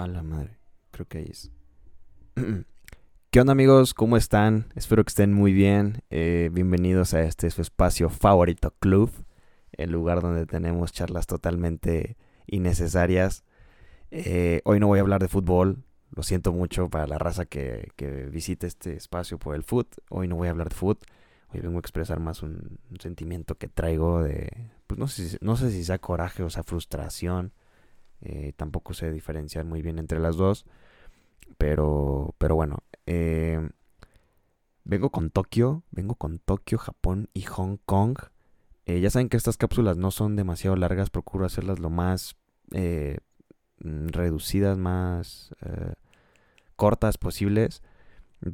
A la madre. Creo que ahí es. ¿Qué onda amigos? ¿Cómo están? Espero que estén muy bien. Eh, bienvenidos a este su espacio favorito club. El lugar donde tenemos charlas totalmente innecesarias. Eh, hoy no voy a hablar de fútbol. Lo siento mucho para la raza que, que visite este espacio por el foot. Hoy no voy a hablar de foot. Hoy vengo a expresar más un, un sentimiento que traigo de... Pues no sé, no sé si sea coraje o sea frustración. Eh, tampoco sé diferenciar muy bien entre las dos. Pero, pero bueno. eh, vengo con Tokio. Vengo con Tokio, Japón y Hong Kong. Eh, ya saben que estas cápsulas no son demasiado largas. Procuro hacerlas lo más eh, mm, reducidas, más cortas posibles.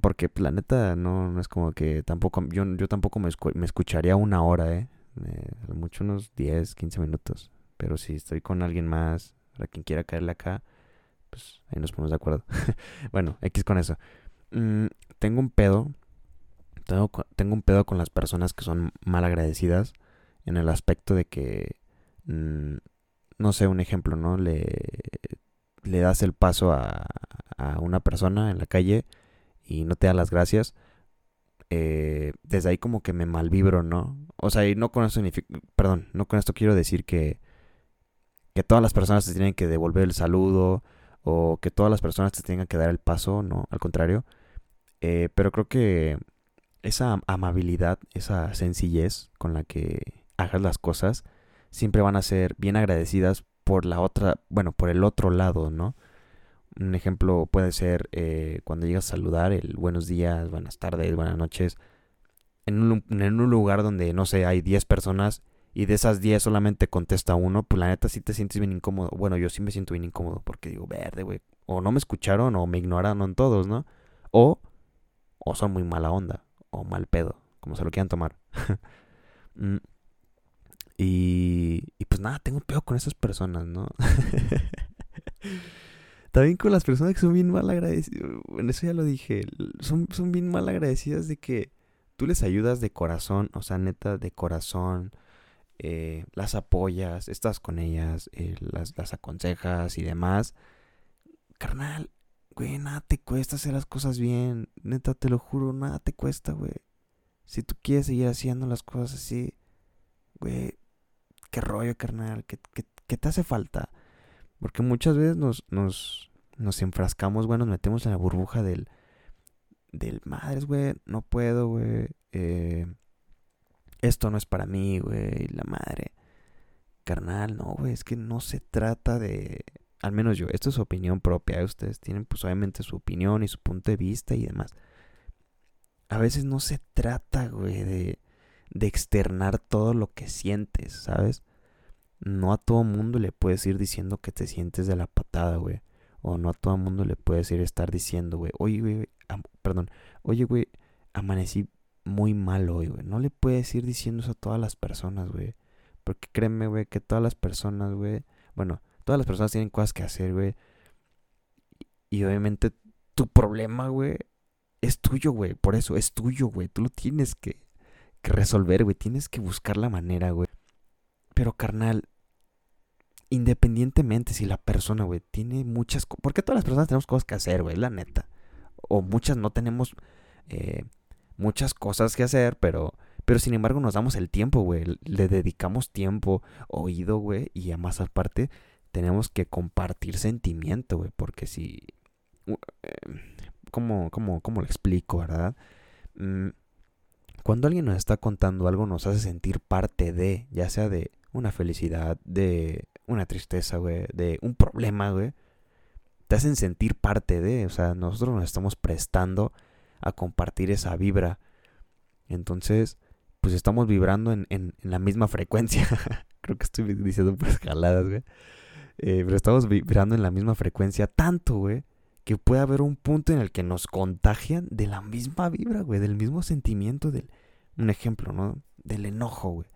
Porque pues, la neta no, no es como que tampoco... Yo, yo tampoco me, me escucharía una hora, ¿eh? Mucho unos 10, 15 minutos. Pero si estoy con alguien más, para quien quiera caerle acá, pues ahí nos ponemos de acuerdo. bueno, X con eso. Mm, tengo un pedo. Tengo, un pedo con las personas que son mal agradecidas. En el aspecto de que. mm, no sé, un ejemplo, ¿no? Le, le das el paso a, a una persona en la calle y no te da las gracias. eh, desde ahí como que me malvibro, ¿no? O sea, y no con esto perdón, no con esto quiero decir que, que todas las personas te tienen que devolver el saludo o que todas las personas te tengan que dar el paso, no, al contrario. Eh, pero creo que esa am- amabilidad, esa sencillez con la que hagas las cosas, siempre van a ser bien agradecidas por la otra, bueno, por el otro lado, ¿no? Un ejemplo puede ser eh, cuando llegas a saludar, el buenos días, buenas tardes, buenas noches, en un, en un lugar donde, no sé, hay 10 personas y de esas 10 solamente contesta uno, pues la neta sí te sientes bien incómodo. Bueno, yo sí me siento bien incómodo porque digo, verde, güey. O no me escucharon o me ignoraron todos, ¿no? O, o son muy mala onda o mal pedo, como se lo quieran tomar. Mm, y, y pues nada, tengo pedo con esas personas, ¿no? También con las personas que son bien mal agradecidas. Bueno, eso ya lo dije. Son, son bien mal agradecidas de que tú les ayudas de corazón, o sea, neta, de corazón. Eh, las apoyas, estás con ellas, eh, las, las aconsejas y demás. Carnal, güey, nada te cuesta hacer las cosas bien. Neta, te lo juro, nada te cuesta, güey. Si tú quieres seguir haciendo las cosas así, güey, qué rollo, carnal, ¿qué, qué, qué te hace falta? Porque muchas veces nos, nos, nos enfrascamos, güey, nos metemos en la burbuja del, del madres, güey, no puedo, güey, eh, esto no es para mí, güey, la madre. Carnal, no, güey, es que no se trata de, al menos yo, esto es opinión propia, ustedes tienen pues obviamente su opinión y su punto de vista y demás. A veces no se trata, güey, de, de externar todo lo que sientes, ¿sabes? No a todo mundo le puedes ir diciendo que te sientes de la patada, güey. O no a todo mundo le puedes ir estar diciendo, güey, oye, güey, perdón, oye, güey, amanecí muy mal hoy, güey. No le puedes ir diciendo eso a todas las personas, güey. Porque créeme, güey, que todas las personas, güey, bueno, todas las personas tienen cosas que hacer, güey. Y obviamente tu problema, güey, es tuyo, güey. Por eso, es tuyo, güey. Tú lo tienes que, que resolver, güey. Tienes que buscar la manera, güey. Pero, carnal, independientemente si la persona, güey, tiene muchas. Porque todas las personas tenemos cosas que hacer, güey, la neta. O muchas no tenemos eh, muchas cosas que hacer, pero, pero sin embargo nos damos el tiempo, güey. Le dedicamos tiempo, oído, güey. Y además, aparte, tenemos que compartir sentimiento, güey. Porque si. em, ¿Cómo, cómo, cómo lo explico, verdad? Mm, cuando alguien nos está contando algo, nos hace sentir parte de, ya sea de una felicidad, de una tristeza, güey, de un problema, güey. Te hacen sentir parte de, o sea, nosotros nos estamos prestando a compartir esa vibra. Entonces, pues estamos vibrando en, en- la misma frecuencia. Creo que estoy diciendo por escaladas, güey. Eh, pero estamos vibrando en la misma frecuencia tanto, güey, que puede haber un punto en el que nos contagian de la misma vibra, güey, del mismo sentimiento, del, un ejemplo, ¿no? Del enojo, güey.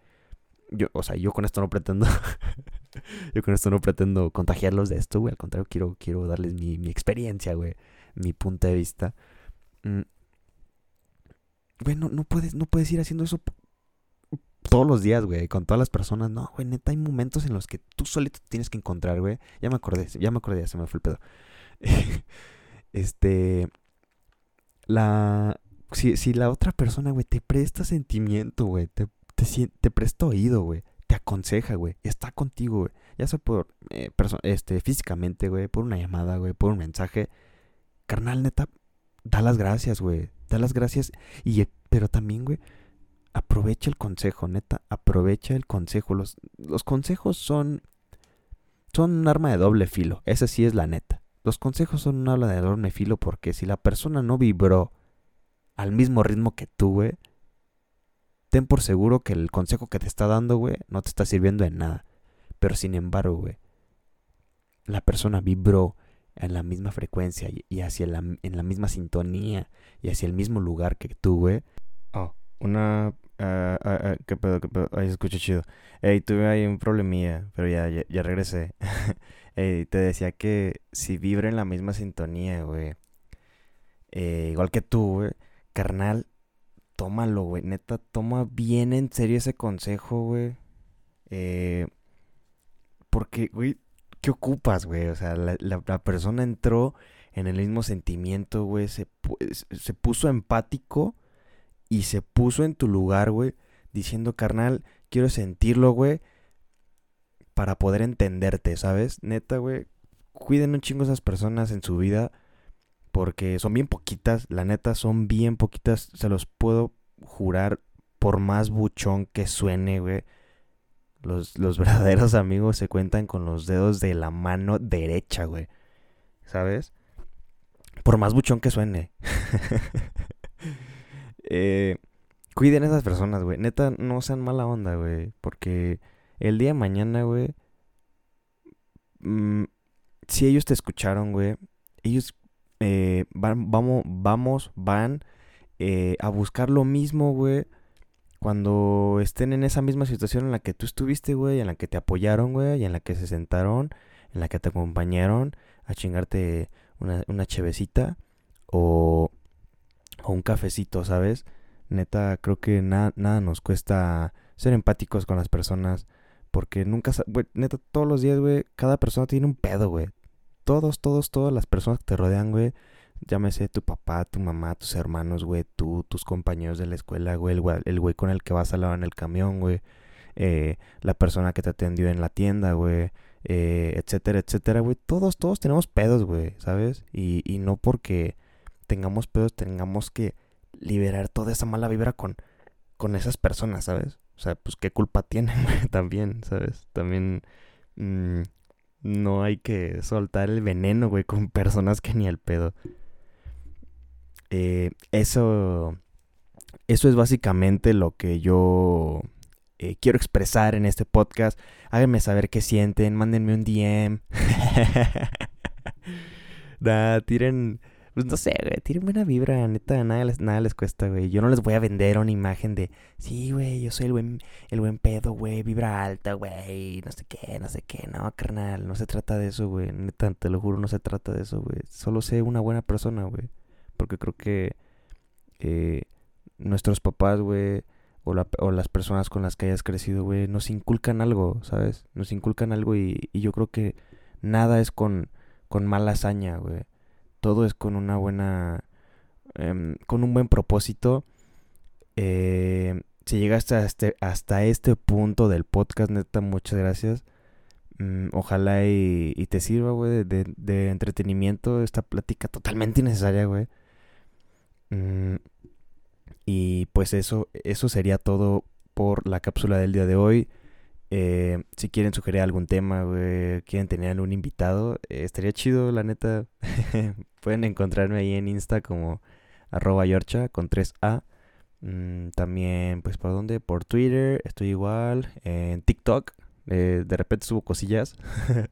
Yo, o sea, yo con esto no pretendo, yo con esto no pretendo contagiarlos de esto, güey, al contrario, quiero, quiero darles mi, mi experiencia, güey, mi punto de vista. Mm. Güey, no, puedes, no puedes ir haciendo eso todos los días, güey, con todas las personas. No, güey, neta, hay momentos en los que tú solito tienes que encontrar, güey. Ya me acordé, ya me acordé, ya se me fue el pedo. este, la, si, si la otra persona, güey, te presta sentimiento, güey, te, te, te presta oído, güey, te aconseja, güey, está contigo, güey, ya sea por, eh, este, físicamente, güey, por una llamada, güey, por un mensaje, carnal, neta, da las gracias, güey, da las gracias, y, pero también, güey, aprovecha el consejo, neta, aprovecha el consejo, los, los consejos son, son un arma de doble filo, esa sí es la neta. Los consejos son un arma de doble filo porque si la persona no vibró al mismo ritmo que tú, güey, ten por seguro que el consejo que te está dando, güey, no te está sirviendo de nada. Pero sin embargo, güey, la persona vibró en la misma frecuencia y, hacia la, en la misma sintonía y hacia el mismo lugar que tú, güey. Oh, una... Uh, uh, ¿Qué pedo? ¿Qué pedo? Ay, se escucha chido. Ey, tuve ahí un problemilla, pero ya, ya, ya regresé. Ey, te decía que si vibra en la misma sintonía, güey. Eh, igual que tú, güey carnal, tómalo, güey. Neta, toma bien en serio ese consejo, güey. Eh, porque, güey, ¿qué ocupas, güey? O sea, la, persona entró en el mismo sentimiento, güey. Se, se puso empático y se puso en tu lugar, güey. Diciendo, carnal, quiero sentirlo, güey. Para poder entenderte, ¿sabes? Neta, güey. Cuiden un chingo esas personas en su vida porque son bien poquitas, la neta son bien poquitas, se los puedo jurar por más buchón que suene, güey. Los, los verdaderos amigos se cuentan con los dedos de la mano derecha, güey. ¿Sabes? Por más buchón que suene. eh, cuiden a esas personas, güey. Neta, no sean mala onda, güey. Porque el día de mañana, güey. Mm, si ellos te escucharon, güey. Ellos eh, van, vamos, vamos, van eh, a buscar lo mismo, güey. Cuando estén en esa misma situación en la que tú estuviste, güey, en la que te apoyaron, güey, y en la que se sentaron, en la que te acompañaron a chingarte una, una chevecita o, o un cafecito, ¿sabes? Neta, creo que nada nos cuesta ser empáticos con las personas. Porque nunca, neta, todos los días, güey, cada persona tiene un pedo, güey todos, todos, todas las personas que te rodean, güey. Llámese tu papá, tu mamá, tus hermanos, güey, tú, tus compañeros de la escuela, güey, el güey, con el que vas a lavar en el camión, güey. Eh, la persona que te atendió en la tienda, güey. Eh, etcétera, etcétera, güey. Todos, todos tenemos pedos, güey, ¿sabes? Y, y no porque tengamos pedos tengamos que liberar toda esa mala vibra con, con esas personas, ¿sabes? O sea, pues qué culpa tienen, güey, también, ¿sabes? También... Mmm, no hay que soltar el veneno, güey, con personas que ni al pedo. Eh, eso. Eso es básicamente lo que yo eh, quiero expresar en este podcast. Háganme saber qué sienten, mándenme un DM. da, tiren pues no sé, güey, tienen buena vibra, neta, nada les, nada les cuesta, güey. Yo no les voy a vender una imagen de, sí, güey, yo soy el buen, el buen pedo, güey, vibra alta, güey, no sé qué, no sé qué, no, carnal, no se trata de eso, güey, neta, te lo juro, no se trata de eso, güey. Solo sé una buena persona, güey, porque creo que eh, nuestros papás, güey, o, la, o las personas con las que hayas crecido, güey, nos inculcan algo, ¿sabes? Nos inculcan algo y, y yo creo que nada es con, con mala hazaña, güey todo es con una buena, em, con un buen propósito. Eh, si llegaste hasta este, hasta este punto del podcast, neta, muchas gracias. Mm, ojalá y, te sirva, güey, de, entretenimiento esta plática totalmente innecesaria, güey. Mm, y pues eso, eso sería todo por la cápsula del día de hoy. Eh, si quieren sugerir algún tema, quieren tener algún invitado, eh, estaría chido, la neta. Pueden encontrarme ahí en Insta como arroba yorcha con 3A. Mm, también, pues, ¿por dónde? Por Twitter, estoy igual. En TikTok, eh, de repente subo cosillas.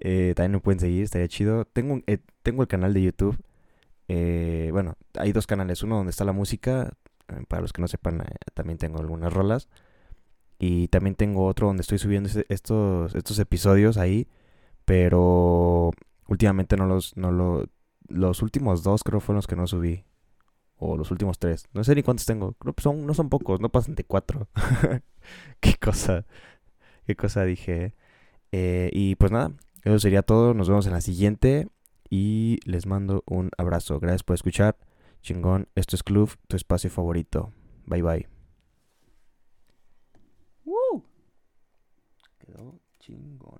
también me pueden seguir, estaría chido. Tengo, tengo el canal de YouTube. Bueno, hay dos canales. Uno donde está la música. Para los que no sepan, también tengo algunas rolas. Y también tengo otro donde estoy subiendo estos, estos episodios ahí. Pero últimamente no los, no lo, los últimos dos creo fueron los que no subí. O los últimos tres. No sé ni cuántos tengo. Son, no son pocos, no pasan de cuatro. qué cosa. Qué cosa dije. Eh, y pues nada, eso sería todo. Nos vemos en la siguiente y les mando un abrazo. Gracias por escuchar. Chingón, esto es Club, tu espacio favorito. Bye bye. Quedó chingón.